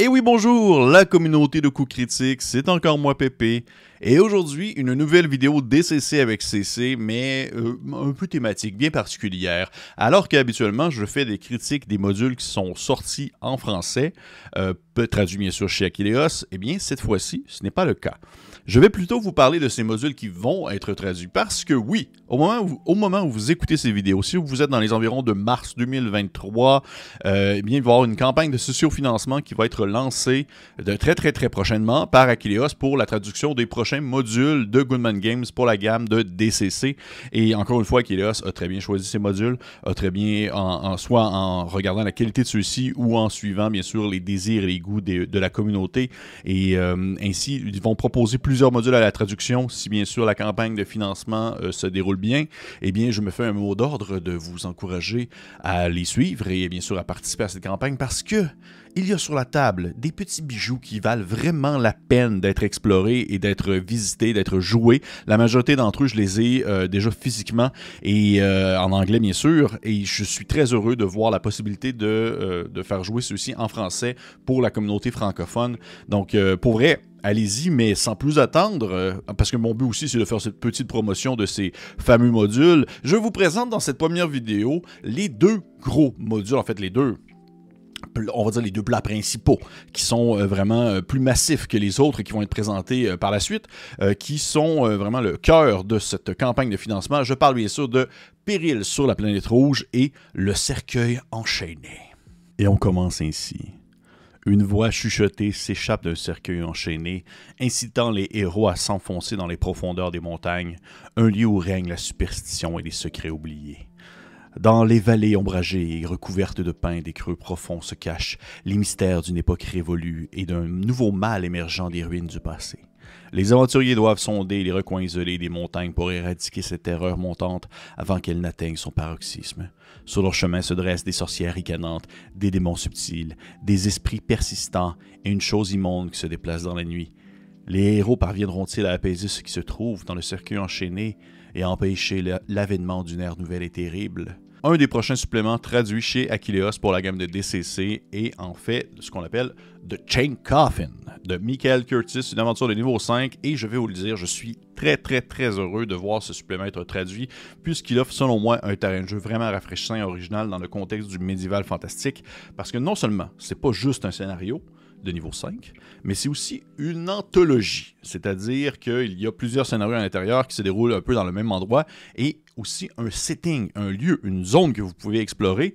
Et oui, bonjour, la communauté de coups critiques, c'est encore moi Pépé. Et aujourd'hui, une nouvelle vidéo DCC avec CC, mais euh, un peu thématique, bien particulière. Alors qu'habituellement, je fais des critiques des modules qui sont sortis en français, euh, traduits bien sûr chez Aquileos, eh bien cette fois-ci, ce n'est pas le cas. Je vais plutôt vous parler de ces modules qui vont être traduits parce que oui, au moment où, vous écoutez ces vidéos, si vous êtes dans les environs de mars 2023, euh, eh bien, il va y avoir une campagne de sociofinancement qui va être lancée de très très très prochainement par Aquileos pour la traduction des prochains modules de Goodman Games pour la gamme de DCC. Et encore une fois, Aquileos a très bien choisi ces modules, a très bien, en, soit en regardant la qualité de ceux-ci ou en suivant bien sûr les désirs et les goûts de, la communauté. Et euh, ainsi, ils vont proposer plusieurs modules à la traduction, si bien sûr la campagne de financement euh, se déroule bien, eh bien, je me fais un mot d'ordre de vous encourager à les suivre et bien sûr à participer à cette campagne parce que il y a sur la table des petits bijoux qui valent vraiment la peine d'être explorés et d'être visités, d'être joués. La majorité d'entre eux, je les ai euh, déjà physiquement et euh, en anglais, bien sûr. Et je suis très heureux de voir la possibilité de, faire jouer ceux-ci en français pour la communauté francophone. Donc, pour vrai, allez-y, mais sans plus attendre, euh, parce que mon but aussi, c'est de faire cette petite promotion de ces fameux modules. Je vous présente dans cette première vidéo les deux gros modules, en fait les deux on va dire les deux plats principaux, qui sont euh, vraiment euh, plus massifs que les autres et qui vont être présentés par la suite, qui sont vraiment le cœur de cette campagne de financement. Je parle bien sûr de Péril sur la planète rouge et le cercueil enchaîné. Et on commence ainsi. Une voix chuchotée s'échappe d'un cercueil enchaîné, incitant les héros à s'enfoncer dans les profondeurs des montagnes, un lieu où règne la superstition et les secrets oubliés. Dans les vallées ombragées et recouvertes de pins des creux profonds se cachent les mystères d'une époque révolue et d'un nouveau mal émergeant des ruines du passé. Les aventuriers doivent sonder les recoins isolés des montagnes pour éradiquer cette terreur montante avant qu'elle n'atteigne son paroxysme. Sur leur chemin se dressent des sorcières ricanantes, des démons subtils, des esprits persistants et une chose immonde qui se déplace dans la nuit. Les héros parviendront-ils à apaiser ce qui se trouve dans le cercueil enchaîné et à empêcher l'avènement d'une ère nouvelle et terrible? Un des prochains suppléments traduits chez Aquileos pour la gamme de DCC est en fait ce qu'on appelle The Chain Coffin de Michael Curtis, une aventure de niveau 5 et je vais vous le dire, je suis très très très heureux de voir ce supplément être traduit puisqu'il offre selon moi un terrain de jeu vraiment rafraîchissant et original dans le contexte du médiéval fantastique. Parce que non seulement c'est pas juste un scénario, de niveau 5, mais c'est aussi une anthologie, c'est-à-dire qu'il y a plusieurs scénarios à l'intérieur qui se déroulent un peu dans le même endroit et aussi un setting, un lieu, une zone que vous pouvez explorer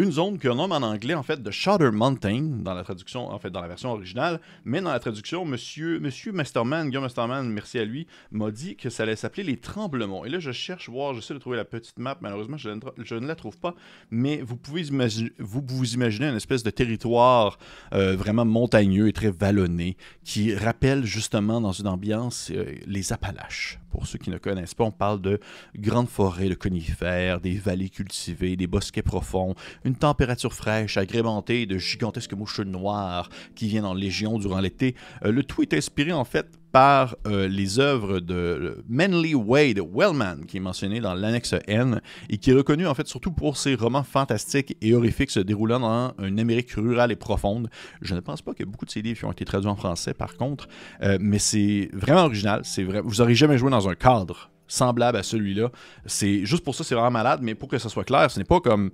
une zone qu'on nomme en anglais en fait de Shadow Mountain dans la traduction en fait dans la version originale, mais dans la traduction monsieur monsieur Masterman, Guillaume Masterman, merci à lui, m'a dit que ça allait s'appeler les tremblements. Et là je cherche voir, j'essaie de trouver la petite map, malheureusement je, ne la trouve pas, mais vous pouvez vous vous imaginez une espèce de territoire euh, vraiment montagneux et très vallonné qui rappelle justement dans une ambiance euh, les Appalaches. Pour ceux qui ne connaissent pas, on parle de grandes forêts de conifères, des vallées cultivées, des bosquets profonds, une température fraîche agrémentée de gigantesques mouches noires qui viennent en légion durant l'été. Euh, le tout est inspiré en fait par euh, les œuvres de Manly Wade Wellman, qui est mentionné dans l'annexe N, et qui est reconnu en fait surtout pour ses romans fantastiques et horrifiques se déroulant dans une Amérique rurale et profonde. Je ne pense pas que beaucoup de ces livres qui ont été traduits en français par contre, euh, mais c'est vraiment original. C'est vrai, vous n'aurez jamais joué dans un cadre semblable à celui-là. C'est juste pour ça, c'est vraiment malade, mais pour que ça soit clair, ce n'est pas comme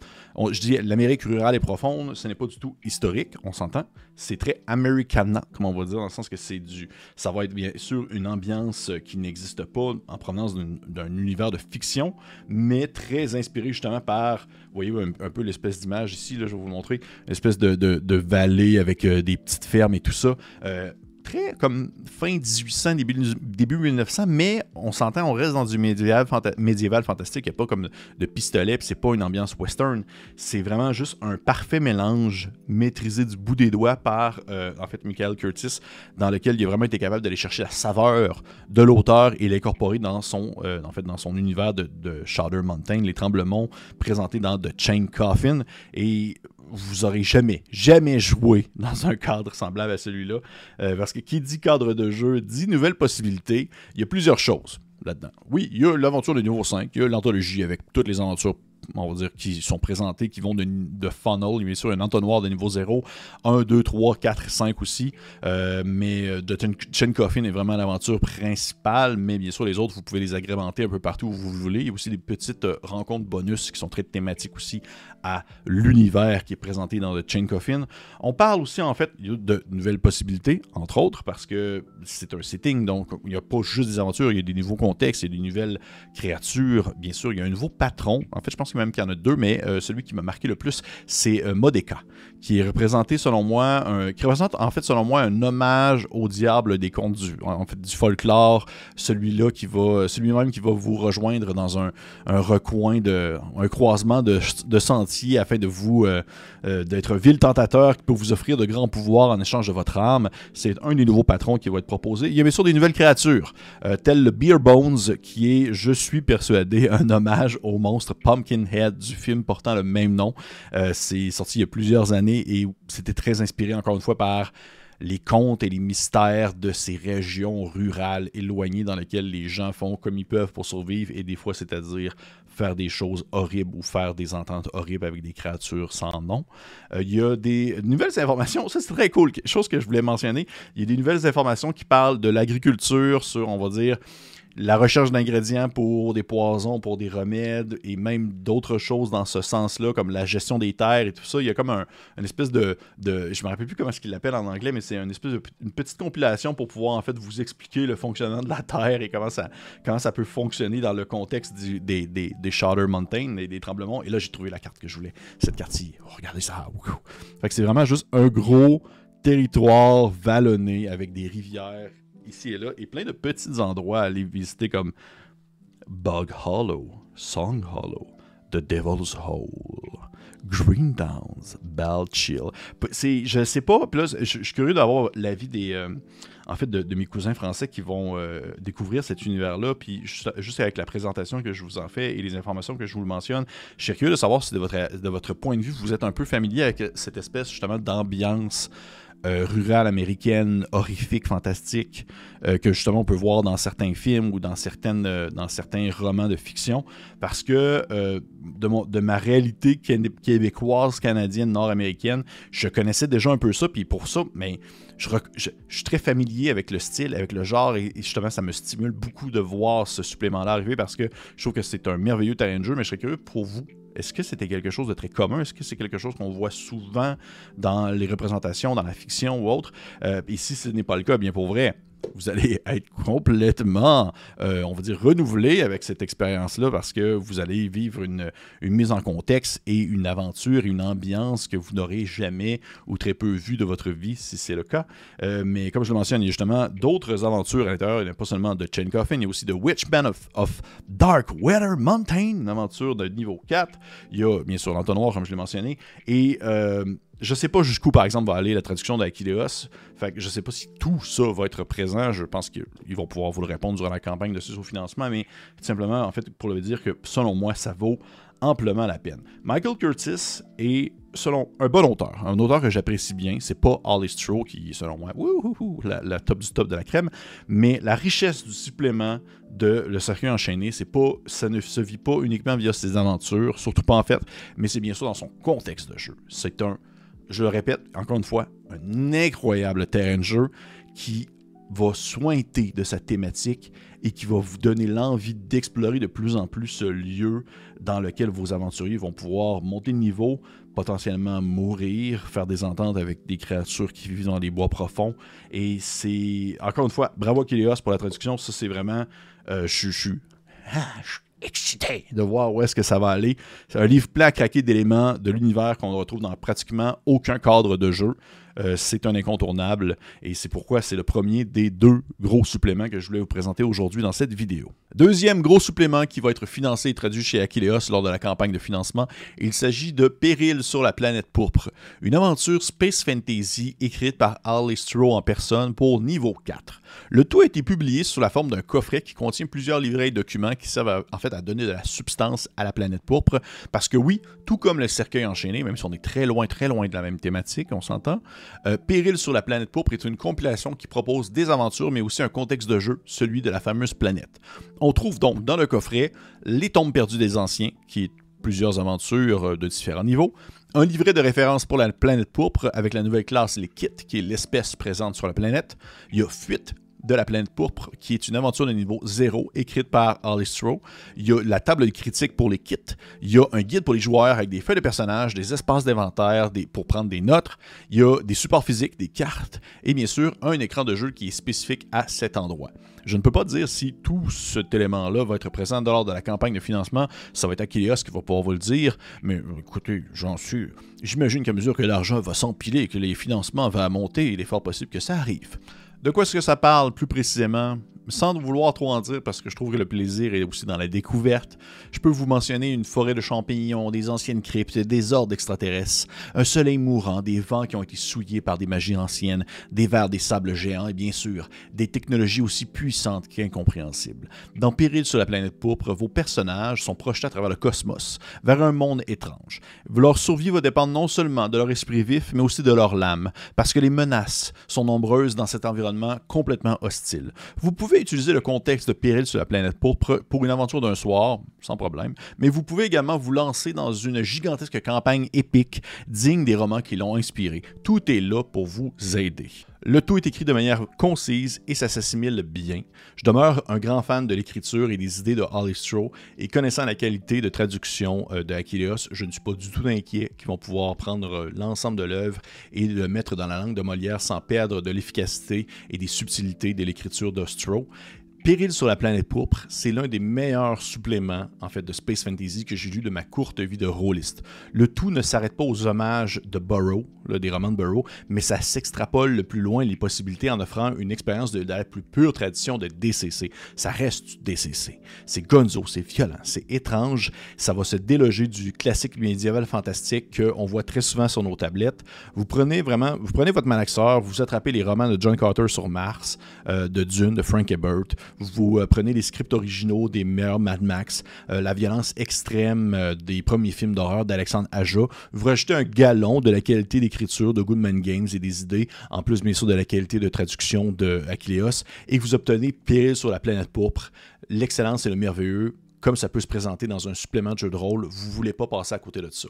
je dis l'Amérique rurale et profonde, ce n'est pas du tout historique, on s'entend. C'est très americana, comme on va dire, dans le sens que c'est du, ça va être bien sûr une ambiance qui n'existe pas en provenance d'un univers de fiction, mais très inspiré justement par, vous voyez un, peu l'espèce d'image ici, je vais vous montrer, une espèce de, de, vallée avec euh, des petites fermes et tout ça. Euh, comme fin 1800, début, début 1900, mais on s'entend, on reste dans du médiéval, fantastique. Il n'y a pas comme de pistolet, puis c'est pas une ambiance western. C'est vraiment juste un parfait mélange maîtrisé du bout des doigts par, euh, en fait, Michael Curtis, dans lequel il a vraiment été capable d'aller chercher la saveur de l'auteur et l'incorporer dans son, euh, univers de, de Shadow Mountain, les tremblements présentés dans The Chain Coffin. Et vous aurez jamais, jamais joué dans un cadre semblable à celui-là. Euh, parce que qui dit cadre de jeu dit nouvelle possibilité. Il y a plusieurs choses là-dedans. Oui, il y a l'aventure de niveau 5, il y a l'anthologie avec toutes les aventures on va dire, qui sont présentés, qui vont de, de funnel. Bien sûr, un entonnoir de niveau 0, 1, 2, 3, 4, 5 aussi. Euh, mais de Chain Coffin est vraiment l'aventure principale, mais bien sûr, les autres, vous pouvez les agrémenter un peu partout où vous voulez. Il y a aussi des petites rencontres bonus qui sont très thématiques aussi à l'univers qui est présenté dans le Chain Coffin. On parle aussi, en fait, de nouvelles possibilités, entre autres, parce que c'est un setting, donc il n'y a pas juste des aventures, il y a des nouveaux contextes, il y a des nouvelles créatures. Bien sûr, il y a un nouveau patron. En fait, je pense même qu'il y en a deux, mais euh, celui qui m'a marqué le plus, c'est euh, Modeka, qui est représenté, selon moi, qui représente, en fait, selon moi, un hommage au diable des contes du, en fait, du folklore, celui-là qui va, celui-même qui va vous rejoindre dans un, recoin de, un croisement de, sentiers afin de vous, euh, d'être vil tentateur qui peut vous offrir de grands pouvoirs en échange de votre âme. C'est un des nouveaux patrons qui va être proposé. Il y a bien sûr des nouvelles créatures, euh, telles le Beer Bones, qui est, je suis persuadé, un hommage au monstre Pumpkinhead du film portant le même nom. Euh, c'est sorti il y a plusieurs années et c'était très inspiré, encore une fois, par les contes et les mystères de ces régions rurales éloignées dans lesquelles les gens font comme ils peuvent pour survivre et des fois, c'est-à-dire faire des choses horribles ou faire des ententes horribles avec des créatures sans nom. Euh, il y a des nouvelles informations, ça c'est très cool, chose que je voulais mentionner. Il y a des nouvelles informations qui parlent de l'agriculture sur, on va dire, la recherche d'ingrédients pour des poisons, pour des remèdes et même d'autres choses dans ce sens-là, comme la gestion des terres et tout ça. Il y a comme un, une espèce de, de Je me rappelle plus comment est-ce qu'il l'appelle en anglais, mais c'est une espèce de une petite compilation pour pouvoir en fait vous expliquer le fonctionnement de la terre et comment ça, comment ça peut fonctionner dans le contexte des, des, des Shatter Mountain et des tremblements. Et là, j'ai trouvé la carte que je voulais. Cette carte-ci. Oh, regardez ça. Fait c'est vraiment juste un gros territoire vallonné avec des rivières ici et là, et plein de petits endroits à aller visiter comme Bug Hollow, Song Hollow, The Devil's Hole, Green Downs, Bell Chill. Je sais pas, puis là, je, suis curieux d'avoir l'avis des. Euh, en fait, de, mes cousins français qui vont euh, découvrir cet univers-là, puis juste, avec la présentation que je vous en fais et les informations que je vous le mentionne, je suis curieux de savoir si de votre, de votre point de vue, vous êtes un peu familier avec cette espèce justement d'ambiance rurale américaine, horrifique, fantastique, euh, que justement on peut voir dans certains films ou dans, euh, certains romans de fiction, parce que de, ma réalité québécoise, canadienne, nord-américaine, je connaissais déjà un peu ça, puis pour ça, mais je, suis très familier avec le style, avec le genre, et, justement ça me stimule beaucoup de voir ce supplément-là arriver, parce que je trouve que c'est un merveilleux terrain de jeu, mais je serais curieux pour vous est-ce que c'était quelque chose de très commun? Est-ce que c'est quelque chose qu'on voit souvent dans les représentations, dans la fiction ou autre? Euh, et si ce n'est pas le cas, bien pour vrai, vous allez être complètement, euh, on va dire, renouvelé avec cette expérience-là parce que vous allez vivre une, mise en contexte et une aventure, une ambiance que vous n'aurez jamais ou très peu vu de votre vie si c'est le cas. Euh, mais comme je le mentionne, il y a justement d'autres aventures à l'intérieur. Il n'y a pas seulement de Chain Coffin, il y a aussi de Witchman of, of Dark Weather Mountain, une aventure de niveau 4. Il y a bien sûr l'entonnoir, comme je l'ai mentionné. Et euh, je sais pas jusqu'où, par exemple, va aller la traduction d'Aquileos. Fait que je sais pas si tout ça va être présent. Je pense qu'ils vont pouvoir vous le répondre durant la campagne de sous-financement, mais tout simplement, en fait, pour le dire que, selon moi, ça vaut amplement la peine. Michael Curtis est, selon un bon auteur, un auteur que j'apprécie bien. C'est pas Holly Stroh qui, selon moi, la, top du top de la crème, mais la richesse du supplément de Le Cercueil Enchaîné, c'est pas, ça ne se vit pas uniquement via ses aventures, surtout pas en fait, mais c'est bien sûr dans son contexte de jeu. C'est un je le répète encore une fois, un incroyable terrain de jeu qui va sointer de sa thématique et qui va vous donner l'envie d'explorer de plus en plus ce lieu dans lequel vos aventuriers vont pouvoir monter de niveau, potentiellement mourir, faire des ententes avec des créatures qui vivent dans les bois profonds. Et c'est, encore une fois, bravo Kilios pour la traduction. Ça, c'est vraiment, euh, excité de voir où est-ce que ça va aller. C'est un livre plein à craquer d'éléments de l'univers qu'on retrouve dans pratiquement aucun cadre de jeu. Euh, c'est un incontournable et c'est pourquoi c'est le premier des deux gros suppléments que je voulais vous présenter aujourd'hui dans cette vidéo. Deuxième gros supplément qui va être financé et traduit chez Aquileos lors de la campagne de financement, il s'agit de Péril sur la planète pourpre, une aventure space fantasy écrite par Al Stroh en personne pour niveau 4. Le tout a été publié sous la forme d'un coffret qui contient plusieurs livrets et documents qui servent en fait à donner de la substance à la planète pourpre, parce que oui, tout comme le cercueil enchaîné, même si on est très loin, très loin de la même thématique, on s'entend, euh, Péril sur la planète pourpre est une compilation qui propose des aventures, mais aussi un contexte de jeu, celui de la fameuse planète. Trouve donc dans le coffret Les tombes perdues des anciens, qui est plusieurs aventures de différents niveaux, un livret de référence pour la planète pourpre avec la nouvelle classe les kits, qui est l'espèce présente sur la planète. Il y a Fuite de la planète pourpre, qui est une aventure de niveau 0 écrite par Alice Stroh. Il y a la table de critique pour les kits. Il y a un guide pour les joueurs avec des feuilles de personnages, des espaces d'inventaire pour prendre des notes. Il y a des supports physiques, des cartes et bien sûr un écran de jeu qui est spécifique à cet endroit. Je ne peux pas dire si tout cet élément-là va être présent lors de la campagne de financement. Ça va être Achilleos qui va pouvoir vous le dire. Mais écoutez, j'en suis. J'imagine qu'à mesure que l'argent va s'empiler et que les financements vont monter, il est fort possible que ça arrive. De quoi est-ce que ça parle plus précisément? Sans vouloir trop en dire, parce que je trouve que le plaisir est aussi dans la découverte, je peux vous mentionner une forêt de champignons, des anciennes cryptes, des ordres extraterrestres, un soleil mourant, des vents qui ont été souillés par des magies anciennes, des vers des sables géants et bien sûr, des technologies aussi puissantes qu'incompréhensibles. Dans Péril sur la planète pourpre, vos personnages sont projetés à travers le cosmos, vers un monde étrange. Leur survie va dépendre non seulement de leur esprit vif, mais aussi de leur lame, parce que les menaces sont nombreuses dans cet environnement complètement hostile. Vous pouvez utiliser le contexte de péril sur la planète pourpre pour une aventure d'un soir, sans problème, mais vous pouvez également vous lancer dans une gigantesque campagne épique digne des romans qui l'ont inspiré. Tout est là pour vous aider. Le tout est écrit de manière concise et ça s'assimile bien. Je demeure un grand fan de l'écriture et des idées de Holly Stroh et connaissant la qualité de traduction euh, de Achilleos, je ne suis pas du tout inquiet qu'ils vont pouvoir prendre euh, l'ensemble de l'œuvre et le mettre dans la langue de Molière sans perdre de l'efficacité et des subtilités de l'écriture de Stroh. Péril sur la planète pourpre, c'est l'un des meilleurs suppléments en fait de space fantasy que j'ai lu de ma courte vie de rôliste. Le tout ne s'arrête pas aux hommages de Burrow, des romans de Burrow, mais ça s'extrapole le plus loin les possibilités en offrant une expérience de, la plus pure tradition de DCC. Ça reste DCC. C'est gonzo, c'est violent, c'est étrange. Ça va se déloger du classique médiéval fantastique qu'on voit très souvent sur nos tablettes. Vous prenez vraiment, vous prenez votre malaxeur, vous attrapez les romans de John Carter sur Mars, euh, de Dune, de Frank Ebert vous euh, prenez les scripts originaux des meilleurs Mad Max, euh, la violence extrême euh, des premiers films d'horreur d'Alexandre Aja, vous rajoutez un galon de la qualité d'écriture de Goodman Games et des idées, en plus bien sûr de la qualité de traduction de et vous obtenez Péril sur la planète pourpre, l'excellence et le merveilleux, comme ça peut se présenter dans un supplément de jeu de rôle, vous ne voulez pas passer à côté de ça.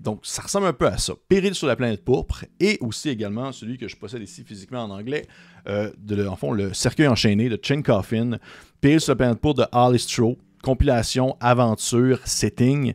Donc, ça ressemble un peu à ça. Péril sur la planète pourpre et aussi également celui que je possède ici physiquement en anglais, euh, en fond, le cercueil enchaîné de Chen Coffin. Péril sur la planète pourpre de Alice Stroh, compilation, aventure, setting,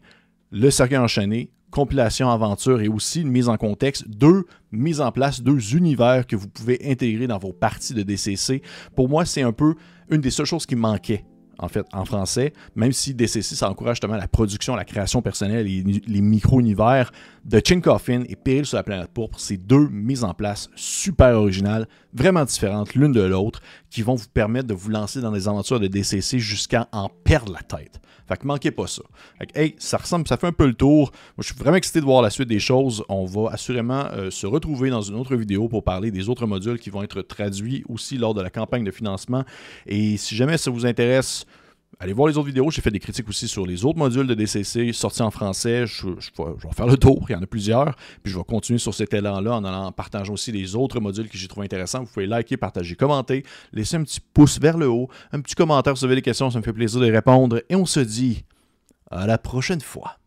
le cercueil enchaîné, compilation, aventure et aussi une mise en contexte, deux mises en place, deux univers que vous pouvez intégrer dans vos parties de DCC. Pour moi, c'est un peu une des seules choses qui manquait en fait, en français, même si DCC, ça encourage justement la production, la création personnelle et les micro-univers de Chin Coffin et Péril sur la planète pourpre. C'est deux mises en place super originales, vraiment différentes l'une de l'autre, qui vont vous permettre de vous lancer dans des aventures de DCC jusqu'à en perdre la tête. Fait que manquez pas ça. Fait que, hey, ça ressemble, ça fait un peu le tour. Moi, je suis vraiment excité de voir la suite des choses. On va assurément euh, se retrouver dans une autre vidéo pour parler des autres modules qui vont être traduits aussi lors de la campagne de financement. Et si jamais ça vous intéresse, Allez voir les autres vidéos. J'ai fait des critiques aussi sur les autres modules de DCC sortis en français. Je, vais faire le tour. Il y en a plusieurs. Puis je vais continuer sur cet élan-là en partageant aussi les autres modules que j'ai trouvé intéressants. Vous pouvez liker, partager, commenter, laisser un petit pouce vers le haut, un petit commentaire si vous avez des questions. Ça me fait plaisir de répondre. Et on se dit à la prochaine fois.